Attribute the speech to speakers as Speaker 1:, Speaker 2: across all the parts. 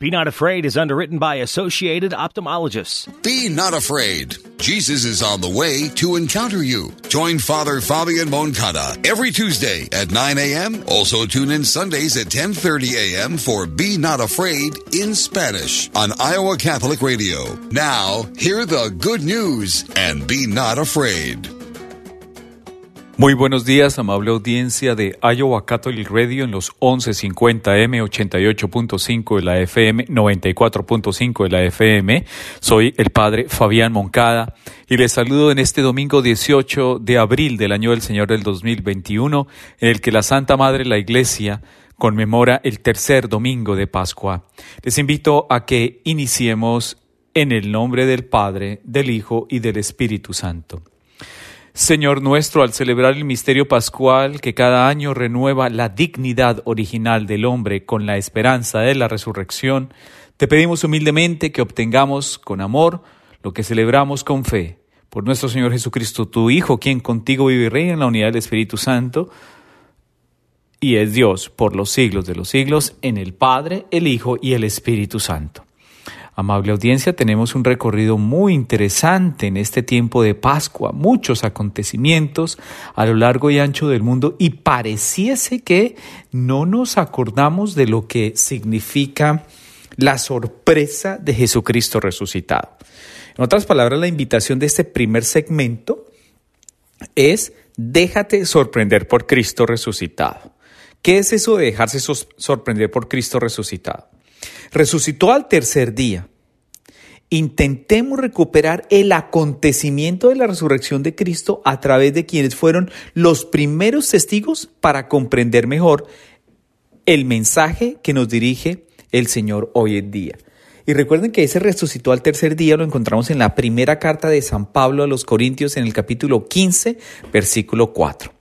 Speaker 1: Be Not Afraid is underwritten by Associated Ophthalmologists.
Speaker 2: Be not afraid. Jesus is on the way to encounter you. Join Father Fabian Moncada every Tuesday at 9 a.m. Also tune in Sundays at 10:30 a.m. for Be Not Afraid in Spanish on Iowa Catholic Radio. Now, hear the good news and be not afraid.
Speaker 3: Muy buenos días, amable audiencia de Iowa Catholic Radio en los 1150M, 88.5 de la FM, 94.5 de la FM. Soy el padre Fabián Moncada y les saludo en este domingo 18 de abril del año del Señor del 2021, en el que la Santa Madre, la Iglesia, conmemora el tercer domingo de Pascua. Les invito a que iniciemos en el nombre del Padre, del Hijo y del Espíritu Santo. Señor nuestro, al celebrar el misterio pascual que cada año renueva la dignidad original del hombre con la esperanza de la resurrección, te pedimos humildemente que obtengamos con amor lo que celebramos con fe. Por nuestro Señor Jesucristo, tu Hijo, quien contigo vive y reina en la unidad del Espíritu Santo, y es Dios por los siglos de los siglos, en el Padre, el Hijo y el Espíritu Santo. Amable audiencia, tenemos un recorrido muy interesante en este tiempo de Pascua, muchos acontecimientos a lo largo y ancho del mundo y pareciese que no nos acordamos de lo que significa la sorpresa de Jesucristo resucitado. En otras palabras, la invitación de este primer segmento es déjate sorprender por Cristo resucitado. ¿Qué es eso de dejarse sorprender por Cristo resucitado? Resucitó al tercer día. Intentemos recuperar el acontecimiento de la resurrección de Cristo a través de quienes fueron los primeros testigos para comprender mejor el mensaje que nos dirige el Señor hoy en día. Y recuerden que ese resucitó al tercer día lo encontramos en la primera carta de San Pablo a los Corintios en el capítulo 15, versículo 4.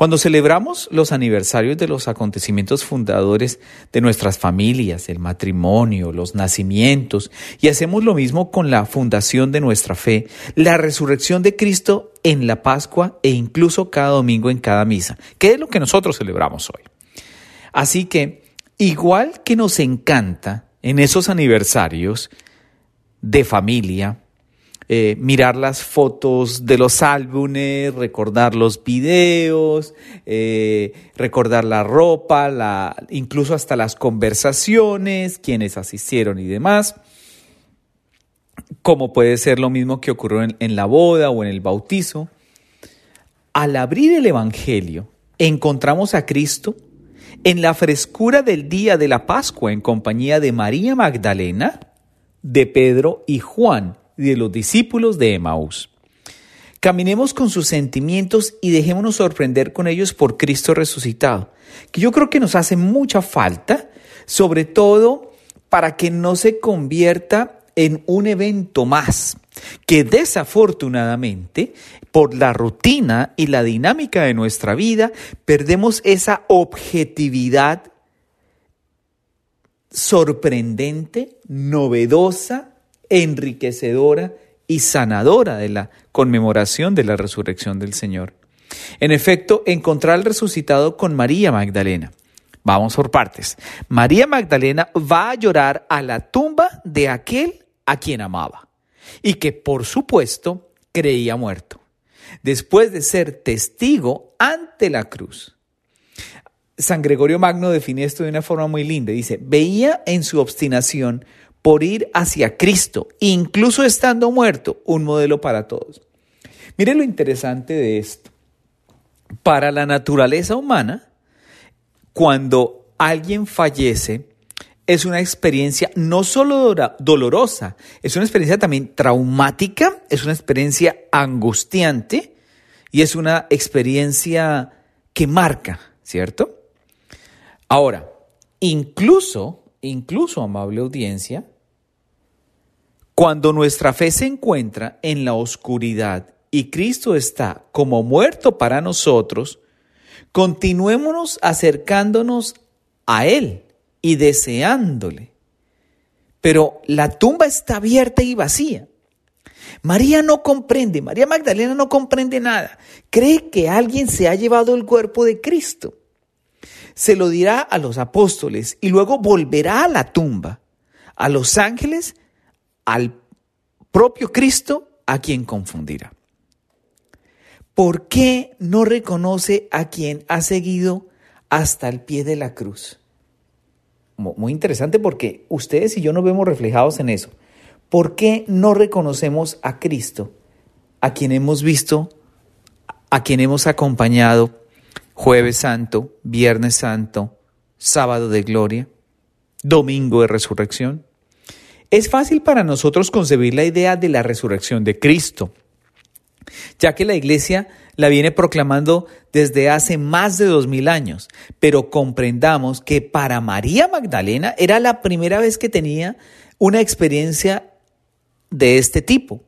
Speaker 3: Cuando celebramos los aniversarios de los acontecimientos fundadores de nuestras familias, el matrimonio, los nacimientos, y hacemos lo mismo con la fundación de nuestra fe, la resurrección de Cristo en la Pascua e incluso cada domingo en cada misa, que es lo que nosotros celebramos hoy. Así que, igual que nos encanta en esos aniversarios de familia, eh, mirar las fotos de los álbumes, recordar los videos, eh, recordar la ropa, incluso hasta las conversaciones, quienes asistieron y demás. Como puede ser lo mismo que ocurrió en, la boda o en el bautizo. Al abrir el Evangelio, encontramos a Cristo en la frescura del día de la Pascua en compañía de María Magdalena, de Pedro y Juan, de los discípulos de Emaús. Caminemos con sus sentimientos y dejémonos sorprender con ellos por Cristo resucitado, que yo creo que nos hace mucha falta, sobre todo para que no se convierta en un evento más, que desafortunadamente, por la rutina y la dinámica de nuestra vida, perdemos esa objetividad sorprendente, novedosa, enriquecedora y sanadora de la conmemoración de la resurrección del Señor. En efecto, encontrar al resucitado con María Magdalena. Vamos por partes. María Magdalena va a llorar a la tumba de aquel a quien amaba y que por supuesto creía muerto, después de ser testigo ante la cruz. San Gregorio Magno define esto de una forma muy linda. Dice, veía en su obstinación por ir hacia Cristo, incluso estando muerto, un modelo para todos. Mire lo interesante de esto. Para la naturaleza humana, cuando alguien fallece, es una experiencia no solo dolorosa, es una experiencia también traumática, es una experiencia angustiante y es una experiencia que marca, ¿cierto? Ahora, incluso incluso, amable audiencia, cuando nuestra fe se encuentra en la oscuridad y Cristo está como muerto para nosotros, continuémonos acercándonos a Él y deseándole. Pero la tumba está abierta y vacía. María no comprende, María Magdalena no comprende nada. Cree que alguien se ha llevado el cuerpo de Cristo se lo dirá a los apóstoles y luego volverá a la tumba a los ángeles, al propio Cristo, a quien confundirá. ¿Por qué no reconoce a quien ha seguido hasta el pie de la cruz? Muy interesante porque ustedes y yo nos vemos reflejados en eso. ¿Por qué no reconocemos a Cristo, a quien hemos visto, a quien hemos acompañado jueves santo, viernes santo, sábado de gloria, domingo de resurrección? Es fácil para nosotros concebir la idea de la resurrección de Cristo, ya que la iglesia la viene proclamando desde hace más de dos mil años, pero comprendamos que para María Magdalena era la primera vez que tenía una experiencia de este tipo.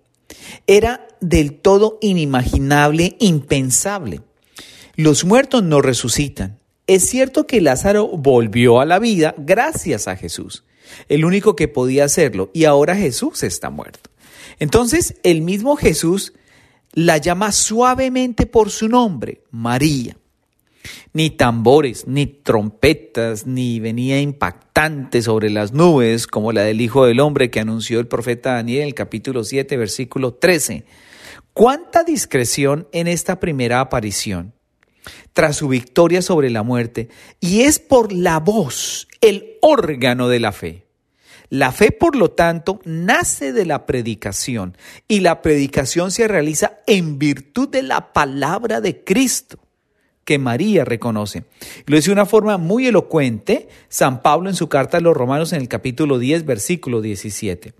Speaker 3: Era del todo inimaginable, impensable. Los muertos no resucitan. Es cierto que Lázaro volvió a la vida gracias a Jesús, el único que podía hacerlo, y ahora Jesús está muerto. Entonces el mismo Jesús la llama suavemente por su nombre, María. Ni tambores, ni trompetas, ni venía impactante sobre las nubes como la del Hijo del Hombre que anunció el profeta Daniel en el capítulo 7, versículo 13. ¿Cuánta discreción en esta primera aparición? Tras su victoria sobre la muerte, y es por la voz, el órgano de la fe. La fe, por lo tanto, nace de la predicación y la predicación se realiza en virtud de la palabra de Cristo que María reconoce. Lo dice de una forma muy elocuente San Pablo en su carta a los Romanos en el capítulo 10, versículo 17.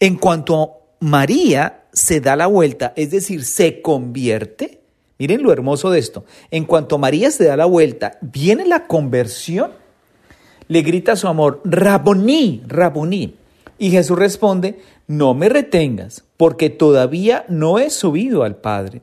Speaker 3: En cuanto a María se da la vuelta, es decir, se convierte, miren lo hermoso de esto, en cuanto María se da la vuelta, viene la conversión le grita a su amor, Raboní, Raboní. Y Jesús responde, no me retengas, porque todavía no he subido al Padre.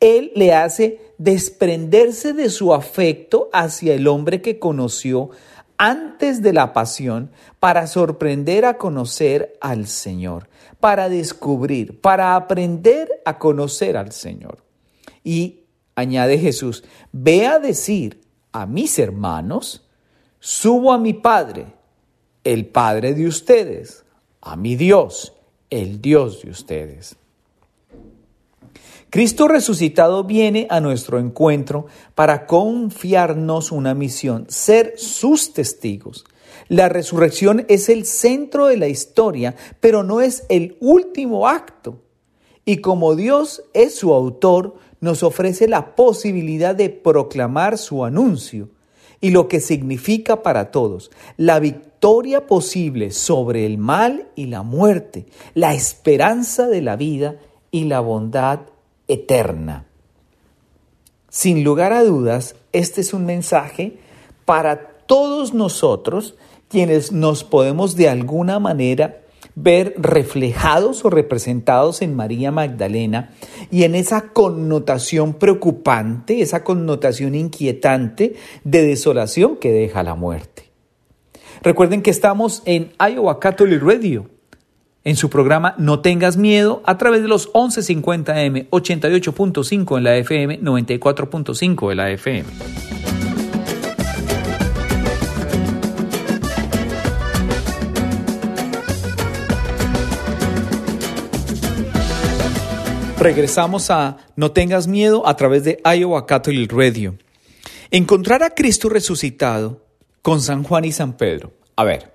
Speaker 3: Él le hace desprenderse de su afecto hacia el hombre que conoció antes de la pasión para sorprender a conocer al Señor, para descubrir, para aprender a conocer al Señor. Y añade Jesús, ve a decir a mis hermanos Subo a mi Padre, el Padre de ustedes, a mi Dios, el Dios de ustedes. Cristo resucitado viene a nuestro encuentro para confiarnos una misión, ser sus testigos. La resurrección es el centro de la historia, pero no es el último acto. Y como Dios es su autor, nos ofrece la posibilidad de proclamar su anuncio y lo que significa para todos. La victoria posible sobre el mal y la muerte, la esperanza de la vida y la bondad eterna. Sin lugar a dudas, este es un mensaje para todos nosotros quienes nos podemos de alguna manera ver reflejados o representados en María Magdalena y en esa connotación preocupante, esa connotación inquietante de desolación que deja la muerte. Recuerden que estamos en Iowa Catholic Radio, en su programa No tengas miedo, a través de los 1150M, 88.5 en la FM, 94.5 en la FM. Regresamos a No tengas miedo a través de Iowa Catholic Radio. Encontrar a Cristo resucitado con San Juan y San Pedro. A ver,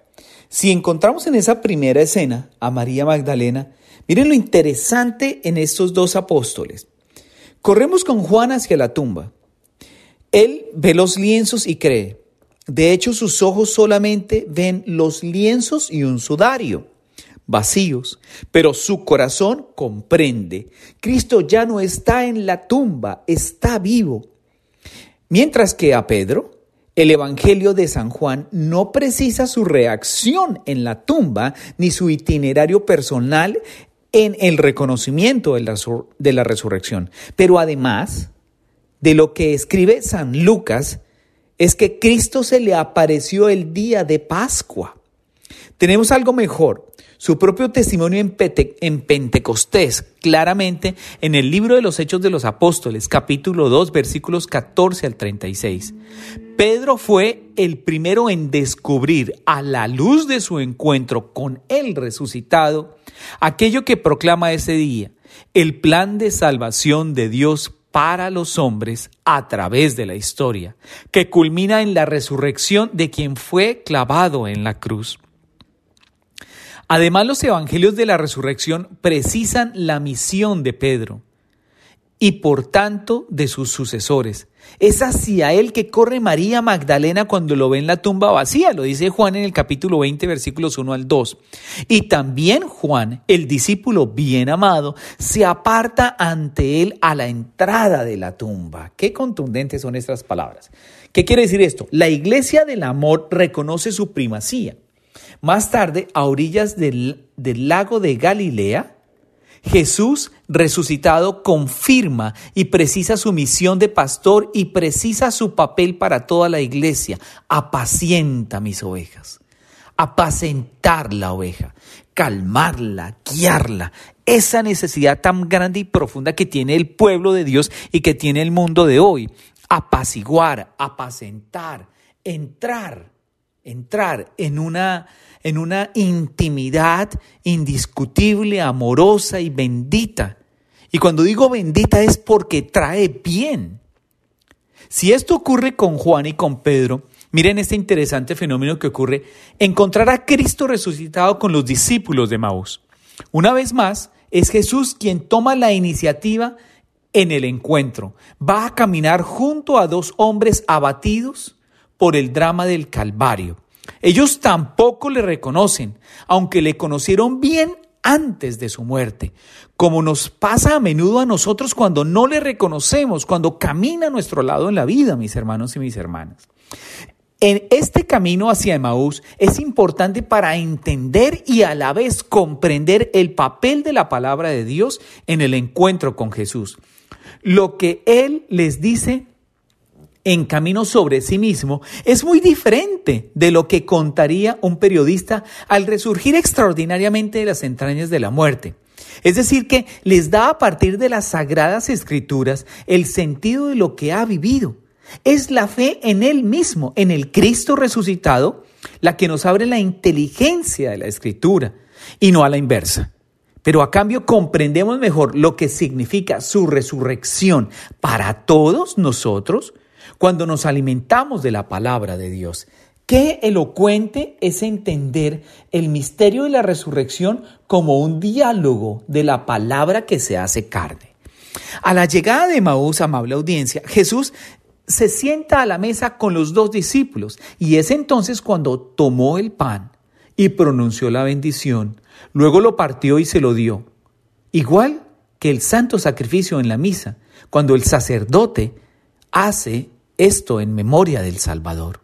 Speaker 3: si encontramos en esa primera escena a María Magdalena, miren lo interesante en estos dos apóstoles. Corremos con Juan hacia la tumba. Él ve los lienzos y cree. De hecho, sus ojos solamente ven los lienzos y un sudario vacíos, pero su corazón comprende. Cristo ya no está en la tumba, está vivo. Mientras que a Pedro, el Evangelio de San Juan no precisa su reacción en la tumba ni su itinerario personal en el reconocimiento de la, de la resurrección. Pero además de lo que escribe San Lucas, es que Cristo se le apareció el día de Pascua. Tenemos algo mejor, su propio testimonio en, Pentecostés, claramente en el libro de los Hechos de los Apóstoles, capítulo 2, versículos 14 al 36. Pedro fue el primero en descubrir a la luz de su encuentro con el resucitado aquello que proclama ese día, el plan de salvación de Dios para los hombres a través de la historia, que culmina en la resurrección de quien fue clavado en la cruz. Además, los evangelios de la resurrección precisan la misión de Pedro y por tanto de sus sucesores. Es hacia él que corre María Magdalena cuando lo ve en la tumba vacía, lo dice Juan en el capítulo 20 versículos 1 al 2. Y también Juan, el discípulo bien amado, se aparta ante él a la entrada de la tumba. Qué contundentes son estas palabras. ¿Qué quiere decir esto? La iglesia del amor reconoce su primacía. Más tarde, a orillas del, lago de Galilea, Jesús resucitado confirma y precisa su misión de pastor y precisa su papel para toda la iglesia. Apacienta mis ovejas. Apacentar la oveja, calmarla, guiarla. Esa necesidad tan grande y profunda que tiene el pueblo de Dios y que tiene el mundo de hoy. Apaciguar, apacentar, entrar, entrar en una en una intimidad indiscutible, amorosa y bendita. Y cuando digo bendita es porque trae bien. Si esto ocurre con Juan y con Pedro, miren este interesante fenómeno que ocurre, encontrar a Cristo resucitado con los discípulos de Maús. Una vez más, es Jesús quien toma la iniciativa en el encuentro. Va a caminar junto a dos hombres abatidos por el drama del Calvario. Ellos tampoco le reconocen, aunque le conocieron bien antes de su muerte, como nos pasa a menudo a nosotros cuando no le reconocemos, cuando camina a nuestro lado en la vida, mis hermanos y mis hermanas. En este camino hacia Emaús es importante para entender y a la vez comprender el papel de la palabra de Dios en el encuentro con Jesús. Lo que Él les dice en camino sobre sí mismo es muy diferente de lo que contaría un periodista al resurgir extraordinariamente de las entrañas de la muerte. Es decir, que les da a partir de las sagradas escrituras el sentido de lo que ha vivido. Es la fe en Él mismo, en el Cristo resucitado, la que nos abre la inteligencia de la escritura y no a la inversa. Pero a cambio comprendemos mejor lo que significa su resurrección para todos nosotros cuando nos alimentamos de la palabra de Dios. Qué elocuente es entender el misterio de la resurrección como un diálogo de la palabra que se hace carne. A la llegada de Maús, amable audiencia, Jesús se sienta a la mesa con los dos discípulos y es entonces cuando tomó el pan y pronunció la bendición, luego lo partió y se lo dio. Igual que el santo sacrificio en la misa, cuando el sacerdote hace esto en memoria del Salvador.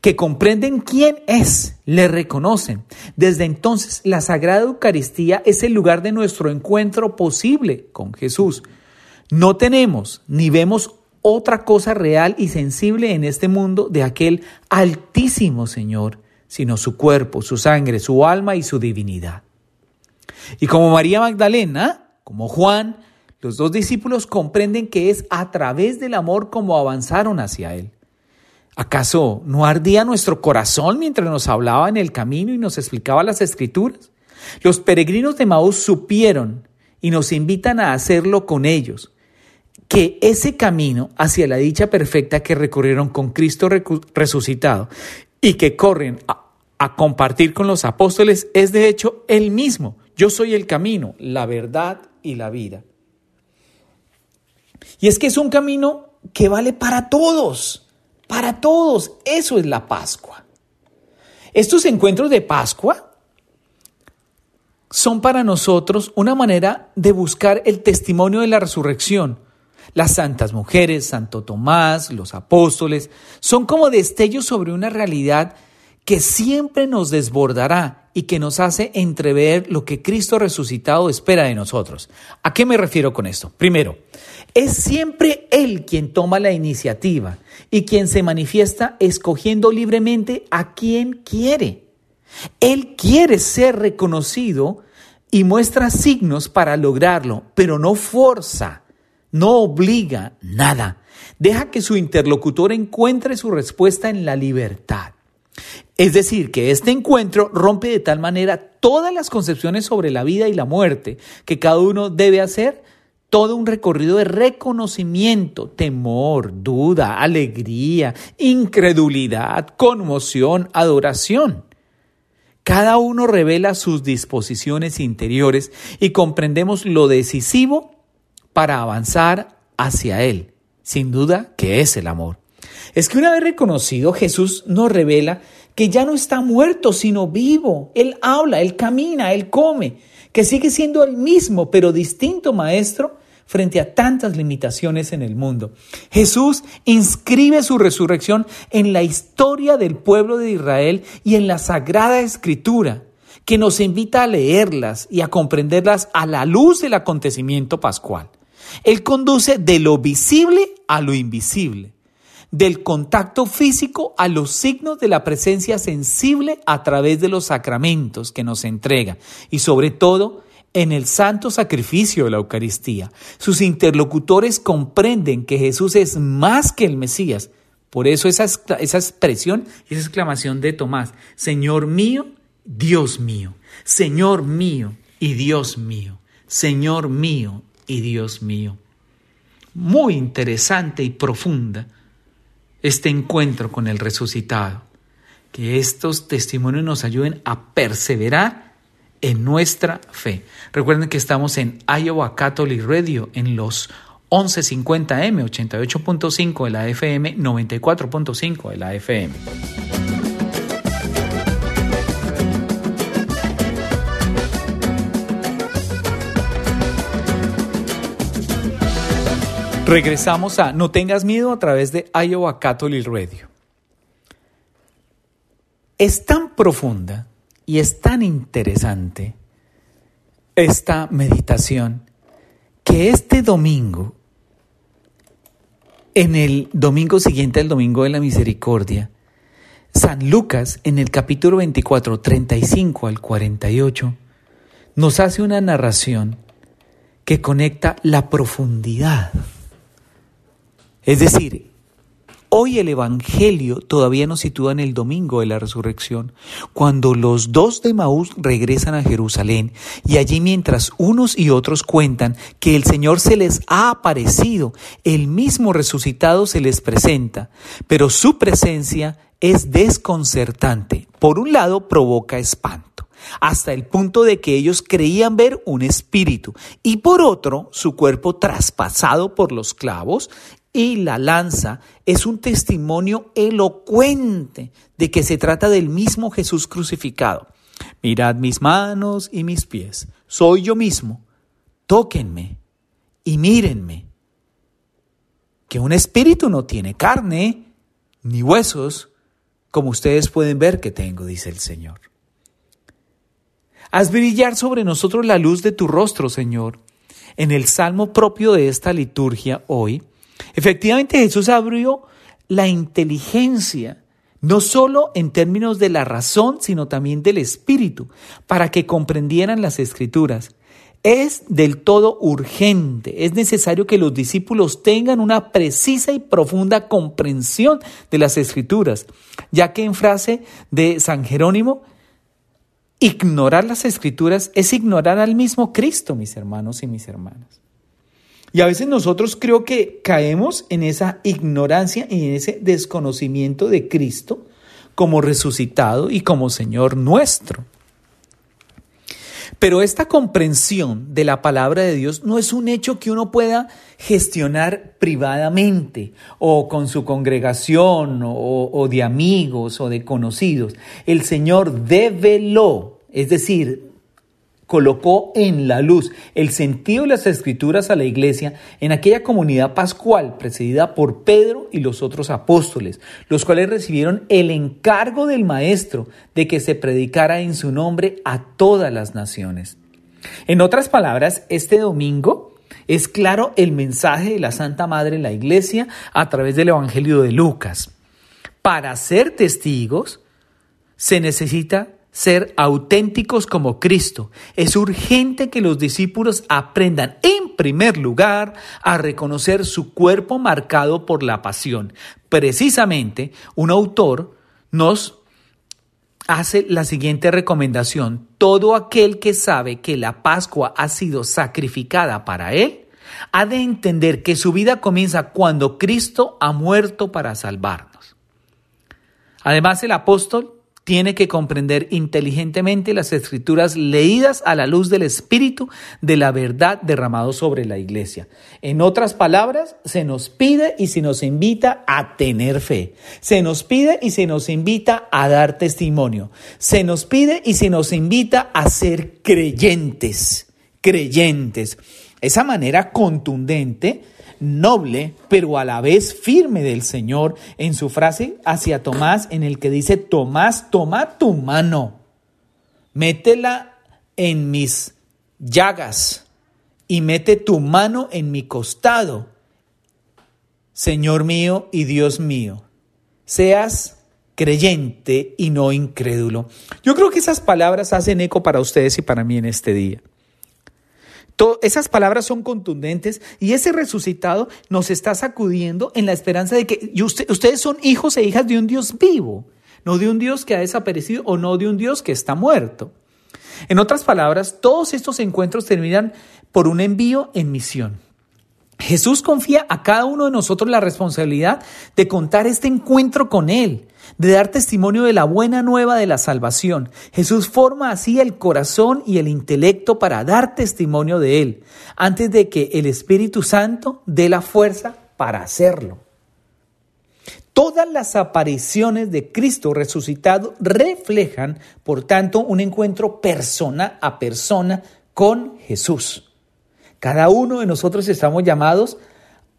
Speaker 3: Que comprenden quién es, le reconocen. Desde entonces la Sagrada Eucaristía es el lugar de nuestro encuentro posible con Jesús. No tenemos ni vemos otra cosa real y sensible en este mundo de aquel altísimo Señor, sino su cuerpo, su sangre, su alma y su divinidad. Y como María Magdalena, como Juan, los dos discípulos comprenden que es a través del amor como avanzaron hacia Él. ¿Acaso no ardía nuestro corazón mientras nos hablaba en el camino y nos explicaba las escrituras? Los peregrinos de Maús supieron y nos invitan a hacerlo con ellos, que ese camino hacia la dicha perfecta que recorrieron con Cristo resucitado y que corren a, a compartir con los apóstoles es de hecho el mismo. Yo soy el camino, la verdad y la vida. Y es que es un camino que vale para todos, para todos. Eso es la Pascua. Estos encuentros de Pascua son para nosotros una manera de buscar el testimonio de la resurrección. Las santas mujeres, Santo Tomás, los apóstoles, son como destellos sobre una realidad que siempre nos desbordará y que nos hace entrever lo que Cristo resucitado espera de nosotros. ¿A qué me refiero con esto? Primero, es siempre Él quien toma la iniciativa y quien se manifiesta escogiendo libremente a quien quiere. Él quiere ser reconocido y muestra signos para lograrlo, pero no forza, no obliga nada. Deja que su interlocutor encuentre su respuesta en la libertad. Es decir, que este encuentro rompe de tal manera todas las concepciones sobre la vida y la muerte que cada uno debe hacer todo un recorrido de reconocimiento, temor, duda, alegría, incredulidad, conmoción, adoración. Cada uno revela sus disposiciones interiores y comprendemos lo decisivo para avanzar hacia Él, sin duda que es el amor. Es que una vez reconocido, Jesús nos revela que ya no está muerto, sino vivo. Él habla, Él camina, Él come, que sigue siendo el mismo, pero distinto Maestro frente a tantas limitaciones en el mundo. Jesús inscribe su resurrección en la historia del pueblo de Israel y en la Sagrada Escritura, que nos invita a leerlas y a comprenderlas a la luz del acontecimiento pascual. Él conduce de lo visible a lo invisible del contacto físico a los signos de la presencia sensible a través de los sacramentos que nos entrega y sobre todo en el santo sacrificio de la Eucaristía. Sus interlocutores comprenden que Jesús es más que el Mesías. Por eso esa, expresión y esa exclamación de Tomás, Señor mío, Dios mío, Señor mío y Dios mío, Señor mío y Dios mío. Muy interesante y profunda este encuentro con el resucitado. Que estos testimonios nos ayuden a perseverar en nuestra fe. Recuerden que estamos en Iowa Catholic Radio en los 1150M, 88.5 de la FM, 94.5 de la FM. Regresamos a No tengas miedo a través de Iowa Catholic Radio. Es tan profunda y es tan interesante esta meditación que este domingo, en el domingo siguiente al domingo de la misericordia, San Lucas en el capítulo 24, 35 al 48, nos hace una narración que conecta la profundidad es decir, hoy el Evangelio todavía nos sitúa en el domingo de la resurrección, cuando los dos de Maús regresan a Jerusalén y allí mientras unos y otros cuentan que el Señor se les ha aparecido, el mismo resucitado se les presenta, pero su presencia es desconcertante. Por un lado, provoca espanto hasta el punto de que ellos creían ver un espíritu, y por otro, su cuerpo traspasado por los clavos y la lanza es un testimonio elocuente de que se trata del mismo Jesús crucificado. Mirad mis manos y mis pies, soy yo mismo, tóquenme y mírenme. Que un espíritu no tiene carne ni huesos, como ustedes pueden ver que tengo, dice el Señor. Haz brillar sobre nosotros la luz de tu rostro, Señor. En el salmo propio de esta liturgia hoy, Efectivamente Jesús abrió la inteligencia, no solo en términos de la razón, sino también del espíritu, para que comprendieran las escrituras. Es del todo urgente, es necesario que los discípulos tengan una precisa y profunda comprensión de las escrituras, ya que en frase de San Jerónimo, ignorar las escrituras es ignorar al mismo Cristo, mis hermanos y mis hermanas. Y a veces nosotros creo que caemos en esa ignorancia y en ese desconocimiento de Cristo como resucitado y como Señor nuestro. Pero esta comprensión de la palabra de Dios no es un hecho que uno pueda gestionar privadamente o con su congregación o, de amigos o de conocidos. El Señor develó, es decir, colocó en la luz el sentido de las escrituras a la iglesia en aquella comunidad pascual precedida por Pedro y los otros apóstoles, los cuales recibieron el encargo del Maestro de que se predicara en su nombre a todas las naciones. En otras palabras, este domingo es claro el mensaje de la Santa Madre en la iglesia a través del Evangelio de Lucas. Para ser testigos se necesita ser auténticos como Cristo. Es urgente que los discípulos aprendan, en primer lugar, a reconocer su cuerpo marcado por la pasión. Precisamente, un autor nos hace la siguiente recomendación. Todo aquel que sabe que la Pascua ha sido sacrificada para él, ha de entender que su vida comienza cuando Cristo ha muerto para salvarnos. Además, el apóstol tiene que comprender inteligentemente las escrituras leídas a la luz del Espíritu de la verdad derramado sobre la iglesia. En otras palabras, se nos pide y se nos invita a tener fe. Se nos pide y se nos invita a dar testimonio. Se nos pide y se nos invita a ser creyentes. Creyentes. Esa manera contundente noble, pero a la vez firme del Señor en su frase hacia Tomás en el que dice, Tomás, toma tu mano, métela en mis llagas y mete tu mano en mi costado, Señor mío y Dios mío, seas creyente y no incrédulo. Yo creo que esas palabras hacen eco para ustedes y para mí en este día esas palabras son contundentes y ese resucitado nos está sacudiendo en la esperanza de que ustedes son hijos e hijas de un Dios vivo, no de un Dios que ha desaparecido o no de un Dios que está muerto. En otras palabras, todos estos encuentros terminan por un envío en misión. Jesús confía a cada uno de nosotros la responsabilidad de contar este encuentro con Él, de dar testimonio de la buena nueva de la salvación. Jesús forma así el corazón y el intelecto para dar testimonio de Él, antes de que el Espíritu Santo dé la fuerza para hacerlo. Todas las apariciones de Cristo resucitado reflejan, por tanto, un encuentro persona a persona con Jesús. Cada uno de nosotros estamos llamados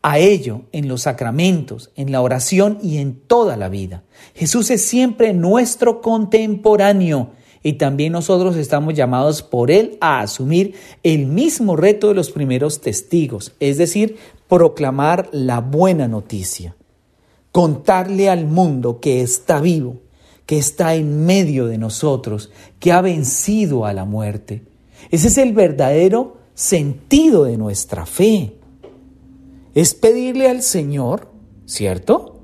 Speaker 3: a ello en los sacramentos, en la oración y en toda la vida. Jesús es siempre nuestro contemporáneo y también nosotros estamos llamados por Él a asumir el mismo reto de los primeros testigos, es decir, proclamar la buena noticia, contarle al mundo que está vivo, que está en medio de nosotros, que ha vencido a la muerte. Ese es el verdadero sentido de nuestra fe es pedirle al Señor, ¿cierto?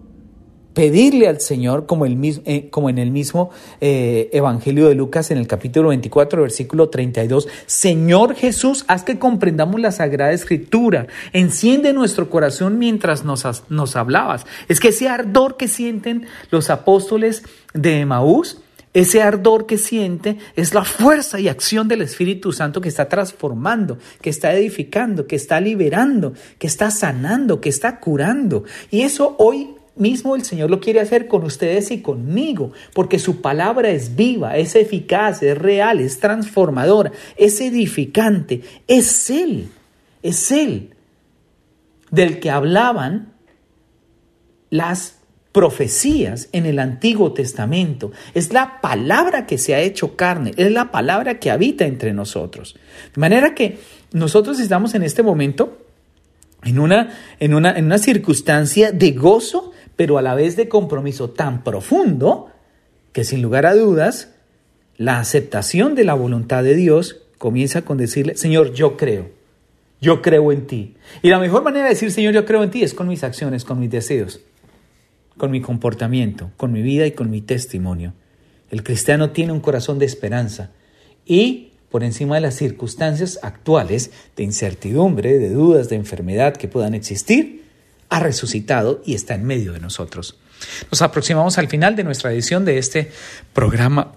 Speaker 3: Pedirle al Señor, como, el, eh, como en el mismo eh, Evangelio de Lucas, en el capítulo 24, versículo 32, Señor Jesús, haz que comprendamos la Sagrada Escritura, enciende nuestro corazón mientras nos, nos hablabas. Es que ese ardor que sienten los apóstoles de Emaús, ese ardor que siente es la fuerza y acción del Espíritu Santo que está transformando, que está edificando, que está liberando, que está sanando, que está curando. Y eso hoy mismo el Señor lo quiere hacer con ustedes y conmigo, porque su palabra es viva, es eficaz, es real, es transformadora, es edificante. Es Él, es Él del que hablaban las profecías en el Antiguo Testamento. Es la palabra que se ha hecho carne, es la palabra que habita entre nosotros. De manera que nosotros estamos en este momento en una, en una, en una circunstancia de gozo, pero a la vez de compromiso tan profundo que sin lugar a dudas, la aceptación de la voluntad de Dios comienza con decirle, Señor, yo creo, yo creo en ti. Y la mejor manera de decir, Señor, yo creo en ti es con mis acciones, con mis deseos con mi comportamiento, con mi vida y con mi testimonio. El cristiano tiene un corazón de esperanza y por encima de las circunstancias actuales de incertidumbre, de dudas, de enfermedad que puedan existir, ha resucitado y está en medio de nosotros. Nos aproximamos al final de nuestra edición de este programa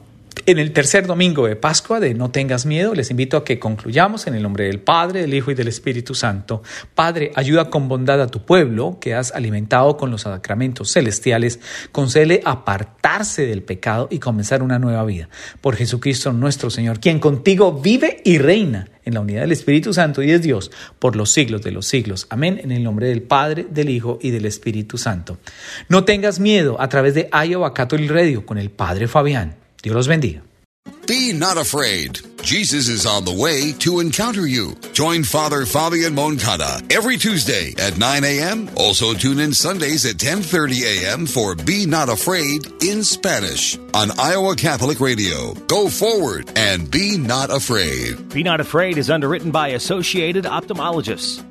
Speaker 3: en el tercer domingo de Pascua de No tengas miedo, les invito a que concluyamos en el nombre del Padre, del Hijo y del Espíritu Santo. Padre, ayuda con bondad a tu pueblo que has alimentado con los sacramentos celestiales. Concede apartarse del pecado y comenzar una nueva vida. Por Jesucristo nuestro Señor, quien contigo vive y reina en la unidad del Espíritu Santo y es Dios por los siglos de los siglos. Amén. En el nombre del Padre, del Hijo y del Espíritu Santo. No tengas miedo a través de Iowa Catholic Radio con el Padre Fabián. Dios los bendiga.
Speaker 2: Be not afraid. Jesus is on the way to encounter you. Join Father Fabian Moncada every Tuesday at 9 a.m. Also tune in Sundays at 10:30 a.m. for Be Not Afraid in Spanish on Iowa Catholic Radio. Go forward and be not afraid.
Speaker 1: Be Not Afraid is underwritten by Associated Ophthalmologists.